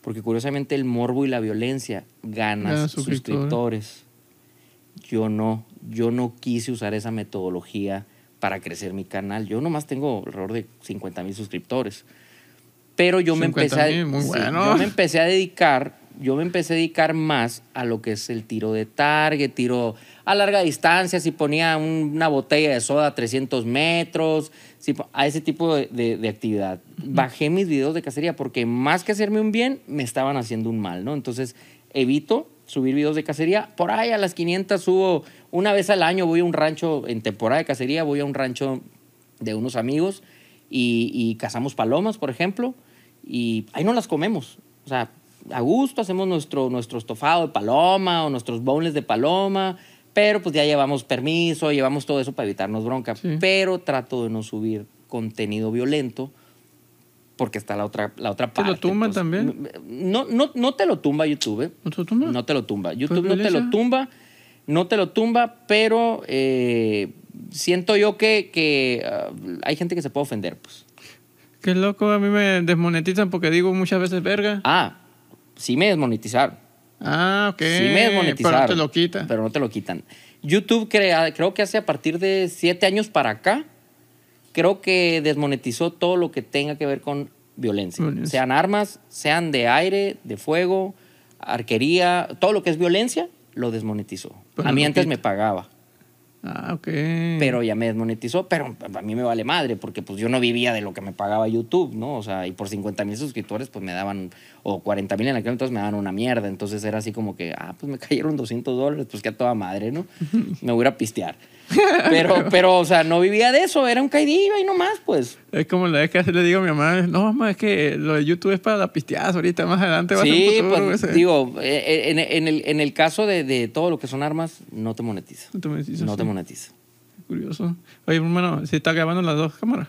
Porque curiosamente el morbo y la violencia ganan Gana suscriptores. Yo no, yo no quise usar esa metodología para crecer mi canal. Yo nomás tengo alrededor de 50 mil suscriptores. Pero yo me 50,000, empecé a, muy sí, bueno. yo me empecé a dedicar, yo me empecé a dedicar más a lo que es el tiro de target, tiro a larga distancia, si ponía un- una botella de soda a 300 metros, si a ese tipo de, de- de actividad. Bajé mis videos de cacería porque más que hacerme un bien, me estaban haciendo un mal, ¿no? Entonces, evito subir videos de cacería. Por ahí a las 500 subo una vez al año, voy a un rancho en temporada de cacería, voy a un rancho de unos amigos y, y cazamos palomas, por ejemplo, y ahí no las comemos. O sea, a gusto hacemos nuestro, nuestro estofado de paloma o nuestros bowls de paloma, pero pues ya llevamos permiso, llevamos todo eso para evitarnos bronca. Sí. Pero trato de no subir contenido violento porque está la otra, la otra ¿Te parte. lo tumban pues. también? No, no, no te lo tumba YouTube. ¿eh? ¿No te tumba? No te lo tumba. YouTube no te lo tumba, no te lo tumba, pero eh, siento yo que, que ah, hay gente que se puede ofender, pues. Qué loco, a mí me desmonetizan porque digo muchas veces verga. Ah, sí me desmonetizaron. Ah, ok. Sí me desmonetizaron. Pero te lo quitan. Pero no te lo quitan. YouTube crea- creo que hace a partir de siete años para acá, creo que desmonetizó todo lo que tenga que ver con violencia. Violencia. Sean armas, sean de aire, de fuego, arquería, todo lo que es violencia, lo desmonetizó. Pero a mí antes quita. me pagaba. Ah, ok. pero ya me desmonetizó, pero a mí me vale madre, porque pues yo no vivía de lo que me pagaba YouTube, ¿no? O sea, y por 50 mil suscriptores pues me daban, o 40 mil en aquel entonces me daban una mierda, entonces era así como que, ah, pues me *laughs* cayeron 200 dólares, pues que a toda madre, ¿no? *laughs* Me voy a pistear. *laughs* Pero, pero, o sea, no vivía de eso, era un caidillo y no más, pues. Es como la vez que le digo a mi mamá, no, mamá, es que lo de YouTube es para la pisteadas ahorita, más adelante va a Sí, ser un futuro. pues ese". digo, eh, en, en el, en el caso de, de todo lo que son armas, no te monetiza. No te monetiza, No sí. te monetiza. Curioso. Oye, hermano, si está grabando las dos cámaras.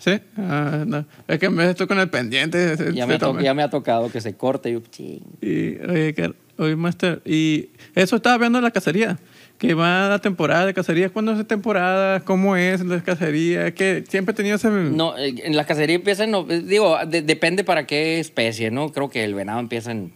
¿Sí? Ah, no. Es que en vez de estoy con el pendiente. se- Ya se me, ha to- toma. ya me ha tocado que se corte. y Yo, ching. Y, oye, oye, Master, y eso estaba viendo la cacería. Que va la temporada de cacería. ¿Cuándo es temporada? ¿Cómo es la cacería? Que siempre he tenido ese. No, eh, en la cacería empieza en, no- eh, digo, de- depende para qué especie, ¿no? Creo que el venado empieza en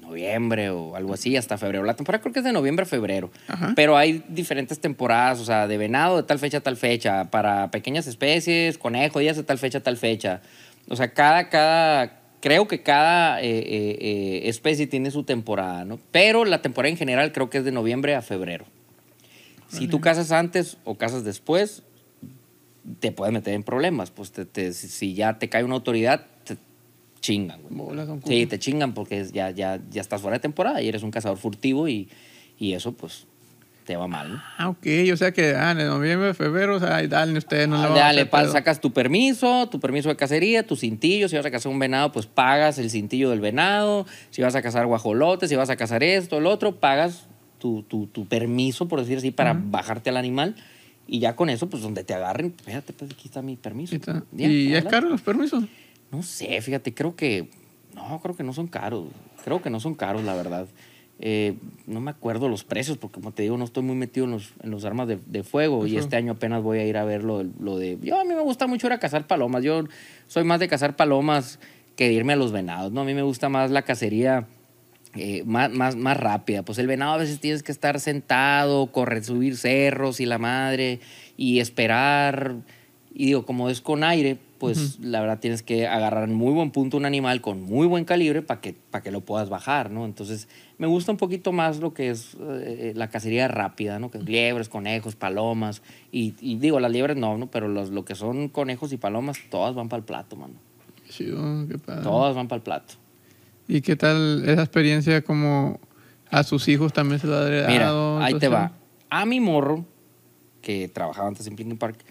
noviembre o algo así, hasta febrero. La temporada creo que es de noviembre a febrero. Pero hay diferentes temporadas, o sea, de venado de tal fecha a tal fecha, para pequeñas especies, conejo, días de tal fecha a tal fecha. O sea, cada, cada, creo que cada eh, eh, eh, especie tiene su temporada, ¿no? Pero la temporada en general creo que es de noviembre a febrero. Si tú casas antes o casas después, te puedes meter en problemas. Pues te, si ya te cae una autoridad, te chingan. Sí, te chingan porque ya, ya, ya estás fuera de temporada y eres un cazador furtivo y, y eso pues te va mal. Ah, ok. O sea que ah, en noviembre, febrero, o sea, dale, ustedes no le Dale, sacas tu permiso, tu permiso de cacería, tu cintillo. Si vas a cazar un venado, pues pagas el cintillo del venado. Si vas a cazar guajolotes, si vas a cazar esto, el otro, pagas tu, tu, tu permiso, por decir así, para bajarte al animal. Y ya con eso, pues donde te agarren, fíjate, pues aquí está mi permiso. ¿Y es caro los permisos? No sé, fíjate, creo que. No, creo que no son caros. Creo que no son caros, la verdad. Eh, no me acuerdo los precios, porque como te digo, no estoy muy metido en los, en los armas de, de fuego. Y este año apenas voy a ir a ver lo, lo, de. Yo a mí me gusta mucho ir a cazar palomas. Yo soy más de cazar palomas que de irme a los venados, ¿no? A mí me gusta más la cacería eh, más, más, más rápida. Pues el venado a veces tienes que estar sentado, correr, subir cerros y la madre, y esperar. Y digo, como es con aire, pues la verdad tienes que agarrar en muy buen punto un animal con muy buen calibre para que, para que lo puedas bajar, ¿no? Entonces, me gusta un poquito más lo que es eh, la cacería rápida, ¿no? Que es liebres, conejos, palomas. Y, digo, las liebres no, ¿no? Pero los, lo que son conejos y palomas, todas van para el plato, mano. Sí, oh, qué padre. Todas van para el plato. ¿Y qué tal esa experiencia como a sus hijos también se lo ha dado? Mira, ahí te va. A mi morro, que trabajaba antes en Plinking Park,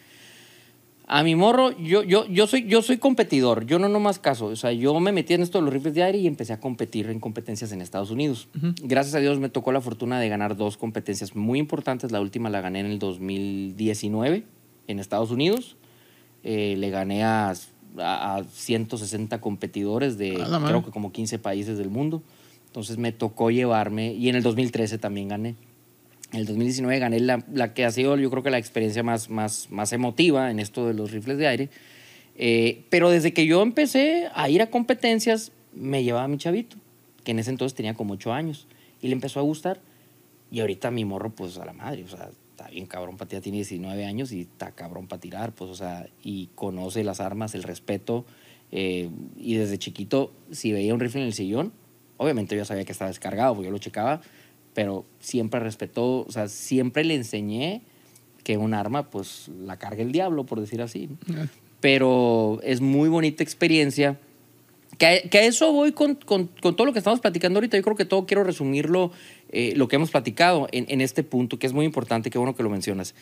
a mi morro, yo, yo, yo, soy, yo soy competidor, yo no nomás caso. O sea, yo me metí en esto de los rifles de aire y empecé a competir en competencias en Estados Unidos. Gracias a Dios me tocó la fortuna de ganar dos competencias muy importantes. La última la gané en el 2019 en Estados Unidos. Eh, le gané a a, 160 competidores de creo que como 15 países del mundo. Entonces me tocó llevarme, y en el 2013 también gané. El 2019 gané la, la, que ha sido yo creo que la experiencia más, más, más emotiva en esto de los rifles de aire. Eh, pero desde que yo empecé a ir a competencias, me llevaba a mi chavito, que en ese entonces tenía como 8 años, y le empezó a gustar. Y ahorita mi morro, pues a la madre, o sea, está bien cabrón para tirar, tiene 19 años y está cabrón para tirar, pues, o sea, y conoce las armas, el respeto. Eh, y desde chiquito, si veía un rifle en el sillón, obviamente yo sabía que estaba descargado, porque yo lo checaba, pero siempre respetó, o sea, siempre le enseñé que un arma, pues, la carga el diablo, por decir así. Pero es muy bonita experiencia que a, eso voy con, con, con, todo lo que estamos platicando ahorita. Yo creo que todo quiero resumirlo, eh, lo que hemos platicado en, en, este punto, que es muy importante, qué bueno que lo mencionas.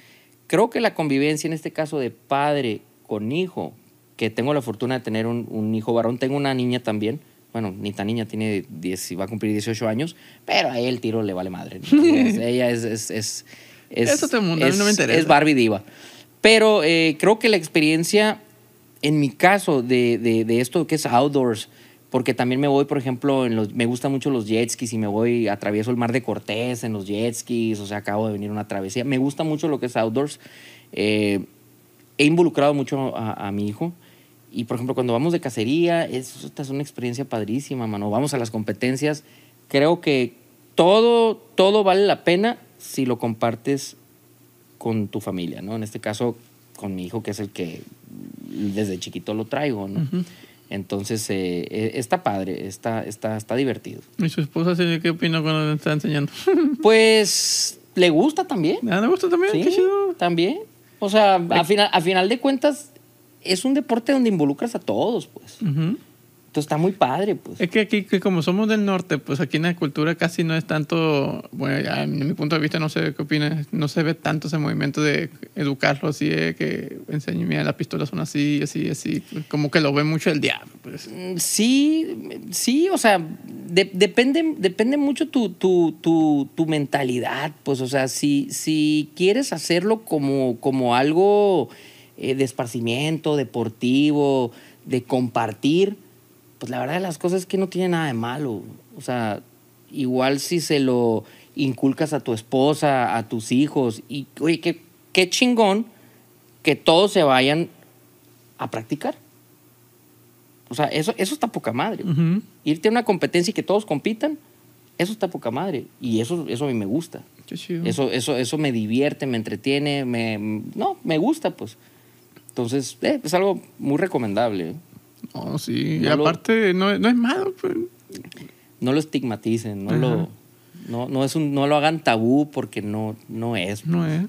Creo que la convivencia en este caso de padre con hijo, que tengo la fortuna de tener un, un hijo varón, tengo una niña también, bueno, ni tan niña, tiene 10, va a cumplir 18 años, pero a él el tiro le vale madre. *laughs* ella es... es, es, es Eso te mundo, no me interesa. Es Barbie Diva. Pero eh, creo que la experiencia en mi caso de, de, esto que es outdoors, porque también me voy, por ejemplo, en los, me gustan mucho los jet skis y me voy, atravieso el mar de Cortés en los jet skis, o sea, acabo de venir una travesía. Me gusta mucho lo que es outdoors. Eh, he involucrado mucho a, mi hijo. Y, por ejemplo, cuando vamos de cacería, es, esta es una experiencia padrísima, mano. Vamos a las competencias. Creo que todo, todo vale la pena si lo compartes con tu familia, ¿no? En este caso, con mi hijo, que es el que desde chiquito lo traigo, ¿no? Entonces, eh, eh, está padre, está, está, está divertido. ¿Y su esposa qué opina cuando le está enseñando? *laughs* pues le gusta también. ¿Ah, ¿Le gusta también? Sí, también. O sea, a final, a final de cuentas, es un deporte donde involucras a todos, pues está muy padre, pues. Es que aquí, que como somos del norte, pues aquí en la cultura casi no es tanto, bueno, ya en mi punto de vista no sé qué opinas, no se ve tanto ese movimiento de educarlo así, de que enseñe, mira, las pistolas son así, así, así, como que lo ve mucho el diablo, pues. Mm, sí, sí, o sea, depende, depende mucho tu, tu, tu, tu, mentalidad, pues, o sea, si, si quieres hacerlo como, como algo eh, de esparcimiento, deportivo, de compartir, pues la verdad de las cosas es que no tiene nada de malo. O sea, igual si se lo inculcas a tu esposa, a tus hijos, y oye, qué, qué chingón que todos se vayan a practicar. O sea, eso, eso está poca madre. Irte a una competencia y que todos compitan, Eso está poca madre. Y eso, eso a mí me gusta. Qué chido. Eso, eso, eso me divierte, me entretiene, me, no, me gusta, pues. Entonces, eh, es algo muy recomendable. No, sí. y No lo- aparte, no, no es malo, pues. No lo estigmaticen, no Ajá. lo, no, no, es un, no lo hagan tabú porque no, no es. No es.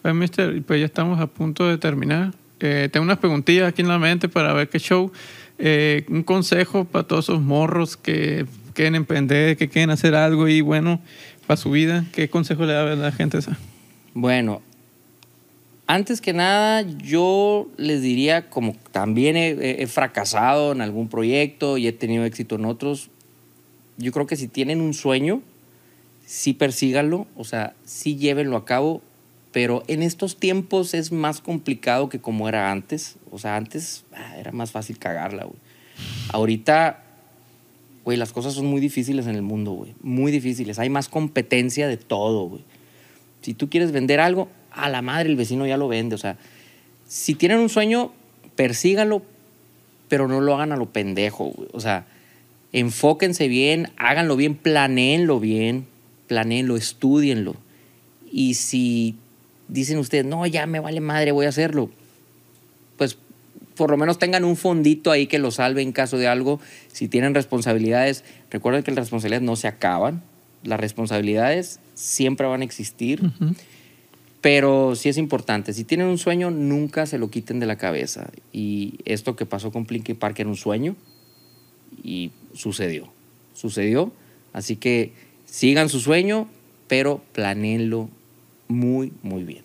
Pues, mister, pues ya estamos a punto de terminar. Eh, tengo unas preguntillas aquí en la mente para ver qué show. Eh, un consejo para todos esos morros que quieren emprender, que quieren hacer algo y bueno, para su vida. ¿Qué consejo le da a la gente esa? Bueno, antes que nada, yo les diría, como también he, he- fracasado en algún proyecto y he tenido éxito en otros, yo creo que si tienen un sueño, sí persíganlo, o sea, sí llévenlo a cabo, pero en estos tiempos es más complicado que como era antes. O sea, antes ah, era más fácil cagarla, güey. Ahorita, güey, las cosas son muy difíciles en el mundo, güey. Muy difíciles. Hay más competencia de todo, güey. Si tú quieres vender algo, a la madre el vecino ya lo vende. O sea, si tienen un sueño, persíganlo, pero no lo hagan a lo pendejo, güey. O sea, enfóquense bien, háganlo bien, planeenlo bien, planeenlo, estudienlo. Y si dicen ustedes, no, ya me vale madre, voy a hacerlo, pues por lo menos tengan un fondito ahí que lo salve en caso de algo. Si tienen responsabilidades, recuerden que las responsabilidades no se acaban. Las responsabilidades siempre van a existir. Pero sí es importante, si tienen un sueño, nunca se lo quiten de la cabeza. Y esto que pasó con Plinky Park era un sueño y sucedió. Sucedió. Así que sigan su sueño, pero planeenlo muy, muy bien.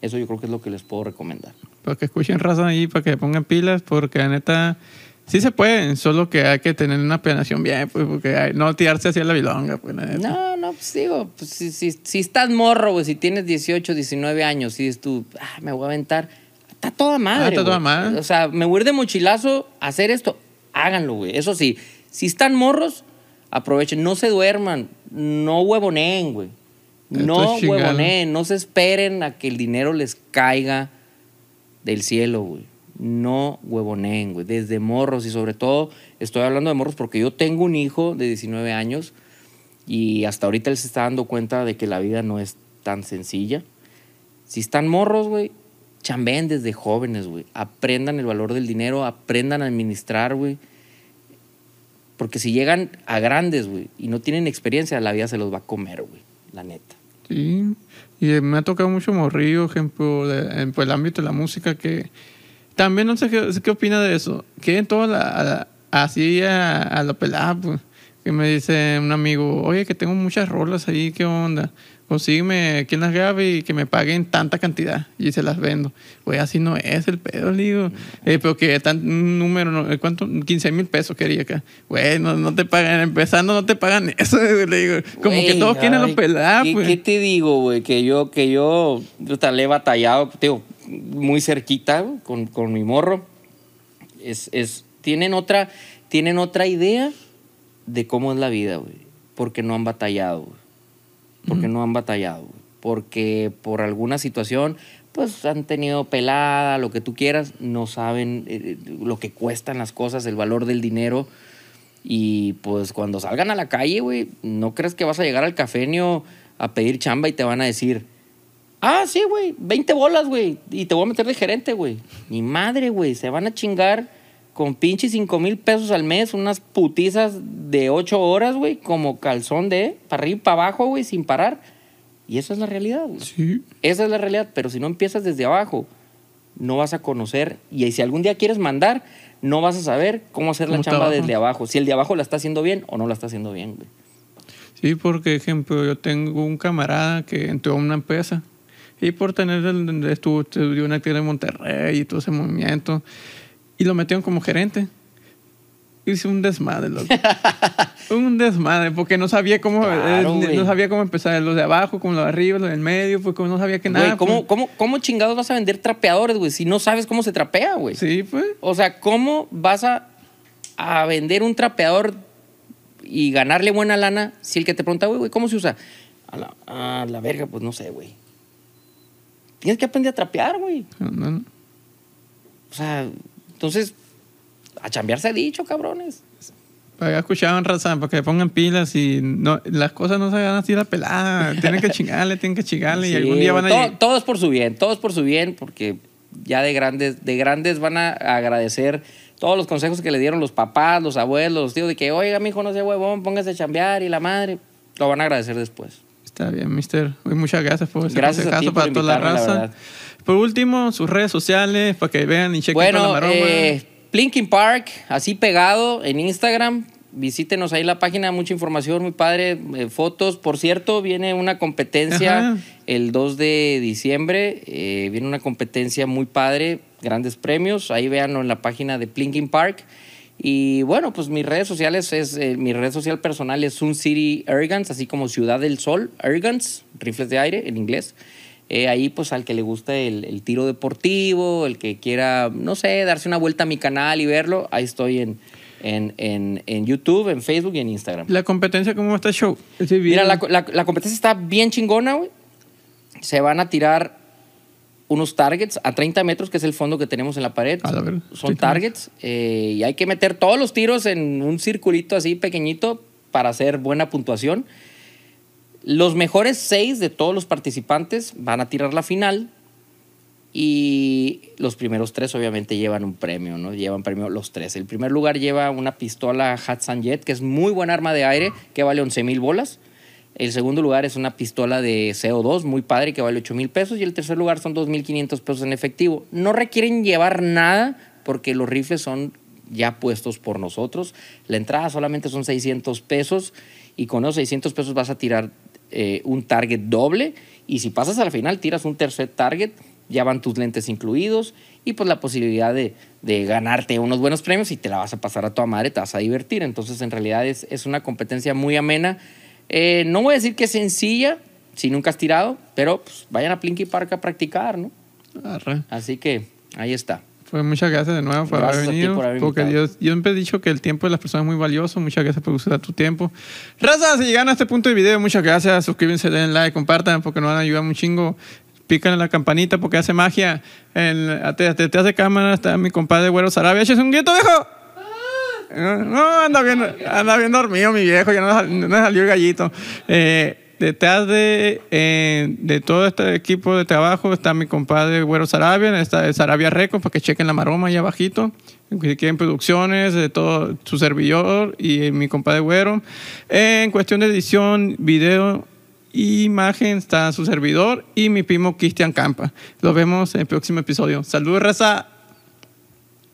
Eso yo creo que es lo que les puedo recomendar. Para que escuchen raza ahí, para que pongan pilas, porque la neta, sí se pueden, solo que hay que tener una planeación bien, pues, porque hay- no tirarse hacia la bilonga, pues. No, no, pues digo, pues, si, si, si estás morro, güey, si tienes 18, 19 años, y dices tú, ah, me voy a aventar, está toda madre. Ah, está toda madre. O sea, me voy a ir de mochilazo a hacer esto, háganlo, güey. Eso sí, si están morros, aprovechen, no se duerman, no huevoneen, güey. No es huevoneen, no se esperen a que el dinero les caiga del cielo, güey. No huevoneen, güey. Desde morros y sobre todo estoy hablando de morros porque yo tengo un hijo de 19 años y hasta ahorita él se está dando cuenta de que la vida no es tan sencilla. Si están morros, güey, chambeen desde jóvenes, güey. Aprendan el valor del dinero, aprendan a administrar, güey. Porque si llegan a grandes, güey, y no tienen experiencia, la vida se los va a comer, güey. La neta. Sí, y me ha tocado mucho morrillo, ejemplo, en pues, el ámbito de la música, que también no sé qué, qué opina de eso. Que en toda la, la- así a, a la pelada, pues, que me dice un amigo, oye, que tengo muchas rolas ahí, ¿qué onda? Consígueme quien las grabe y que me paguen tanta cantidad y se las vendo. Güey, así no es el pedo, le digo. Eh, pero que tan, un número, eh, ¿cuánto? 15 mil pesos quería acá. Güey, no, no te pagan, empezando no te pagan *laughs* eso, le digo. Como que Güey, todos quieren ay, los peladas, ¿qué, pues. qué te digo, güey? Que yo, que yo, puta, le he batallado, digo, muy cerquita con, con mi morro. Es, es, tienen, otra, tienen otra idea de cómo es la vida, güey. Porque no han batallado, güey. Porque no han batallado, güey. Porque por alguna situación, pues han tenido pelada, lo que tú quieras, no saben eh, lo que cuestan las cosas, el valor del dinero. Y pues cuando salgan a la calle, güey, no crees que vas a llegar al cafenio a pedir chamba y te van a decir, ah, sí, güey, 20 bolas, güey, y te voy a meter de gerente, güey. Ni madre, güey, se van a chingar con pinche 5 mil pesos al mes, unas putizas de 8 horas, güey, como calzón de para arriba y para abajo, güey, sin parar. Y esa es la realidad, güey. Sí. Esa es la realidad, pero si no empiezas desde abajo, no vas a conocer. Y si algún día quieres mandar, no vas a saber cómo hacer la ¿Cómo está chamba abajo? desde abajo. Si el de abajo la está haciendo bien o no la está haciendo bien, güey. Sí, porque, ejemplo, yo tengo un camarada que entró a una empresa y por tener el, estuvo, estudió una actividad en Monterrey y todo ese movimiento y lo metieron como gerente. Hice un desmadre, loco. *laughs* un desmadre, porque no sabía cómo, Claro, eh, güey. no sabía cómo empezar los de abajo, como los de arriba, los del medio, pues como no sabía que Güey, nada. ¿cómo, pues. cómo, ¿Cómo chingados vas a vender trapeadores, güey? Si no sabes cómo se trapea, güey. Sí, pues. O sea, ¿cómo vas a, a vender un trapeador y ganarle buena lana si el que te pregunta, güey, güey, ¿cómo se usa? A la, a la verga, pues no sé, güey. Tienes que aprender a trapear, güey. No, no, no. O sea, entonces, a chambear se ha dicho, cabrones. Escuchaban raza, para que pongan pilas y no, las cosas no se hagan así la pelada. tienen que chingarle, tienen que chingarle y algún día van a todo, llegar. todo es por su bien, todo es por su bien, porque ya de grandes, de grandes van a agradecer todos los consejos que le dieron los papás, los abuelos, los tíos, de que, oiga, mi hijo, no sea huevón, póngase a chambear y la madre. Lo van a agradecer después. Está bien, mister. Muchas gracias por ese Gracias a ti consejazo por para toda la raza. por último, sus redes sociales para que vean y chequen toda la Bueno, maroma. eh, Plinking Park, así pegado en Instagram. Visítenos ahí la página, mucha información, muy padre, eh, fotos. Por cierto, viene una competencia Ajá. el 2 de diciembre. eh, viene una competencia muy padre, grandes premios. Ahí véanlo en la página de Plinking Park. Y bueno, pues mis redes sociales es, eh, mi red social personal es Sun City Ergans, así como Ciudad del Sol, Ergans, rifles de aire en inglés. Eh, ahí, pues al que le gusta el, el tiro deportivo, el que quiera, no sé, darse una vuelta a mi canal y verlo, ahí estoy en, en, en, en YouTube, en Facebook y en Instagram. La competencia, ¿cómo está el show? Mira, la, la- la competencia está bien chingona, güey. Se van a tirar unos targets a 30 metros, que es el fondo que tenemos en la pared. A la Son 30 targets. eh, y hay que meter todos los tiros en un circulito así pequeñito para hacer buena puntuación. Los mejores seis de todos los participantes van a tirar la final. Y los primeros tres obviamente llevan un premio, ¿no? Llevan premio los tres. El primer lugar lleva una pistola Hudson Jet, que es muy buena arma de aire, que vale 11 mil bolas. El segundo lugar es una pistola de CO2, muy padre, que vale 8 mil pesos. Y el tercer lugar son 2.500 pesos en efectivo. No requieren llevar nada porque los rifles son ya puestos por nosotros. La entrada solamente son 600 pesos y con esos 600 pesos vas a tirar eh, un target doble y si pasas a la final tiras un tercer target, ya van tus lentes incluidos y pues la posibilidad de, ganarte unos buenos premios y te la vas a pasar a tu madre, te vas a divertir. Entonces en realidad es una competencia muy amena. Eh, no voy a decir que es sencilla si nunca has tirado, pero pues, vayan a Plinky Park a practicar, ¿no? Arre. Así que ahí está. Pues muchas gracias de nuevo por Gracias haber venido. por haber porque. Dios, yo siempre he dicho que el tiempo de las personas es muy valioso. Muchas gracias por usar tu tiempo. Raza, si llegan a este punto del video, muchas gracias. Suscríbanse, den like, compartan porque nos van a ayudar un chingo. Pícanle la campanita porque hace magia. En, detrás de hace cámara está mi compadre Güero Sarabia. ¿Eches un grito, viejo? No, anda bien, anda bien dormido mi viejo, ya no, no salió el gallito. Eh, detrás de, eh, de todo este equipo de trabajo está mi compadre Güero Sarabia, está Sarabia Records, para que chequen la maroma ahí abajito. Si quieren producciones, de todo su servidor y mi compadre Güero. en cuestión de edición, video, imagen, está su servidor y mi primo Cristian Campa. Los vemos en el próximo episodio. Saludos, raza.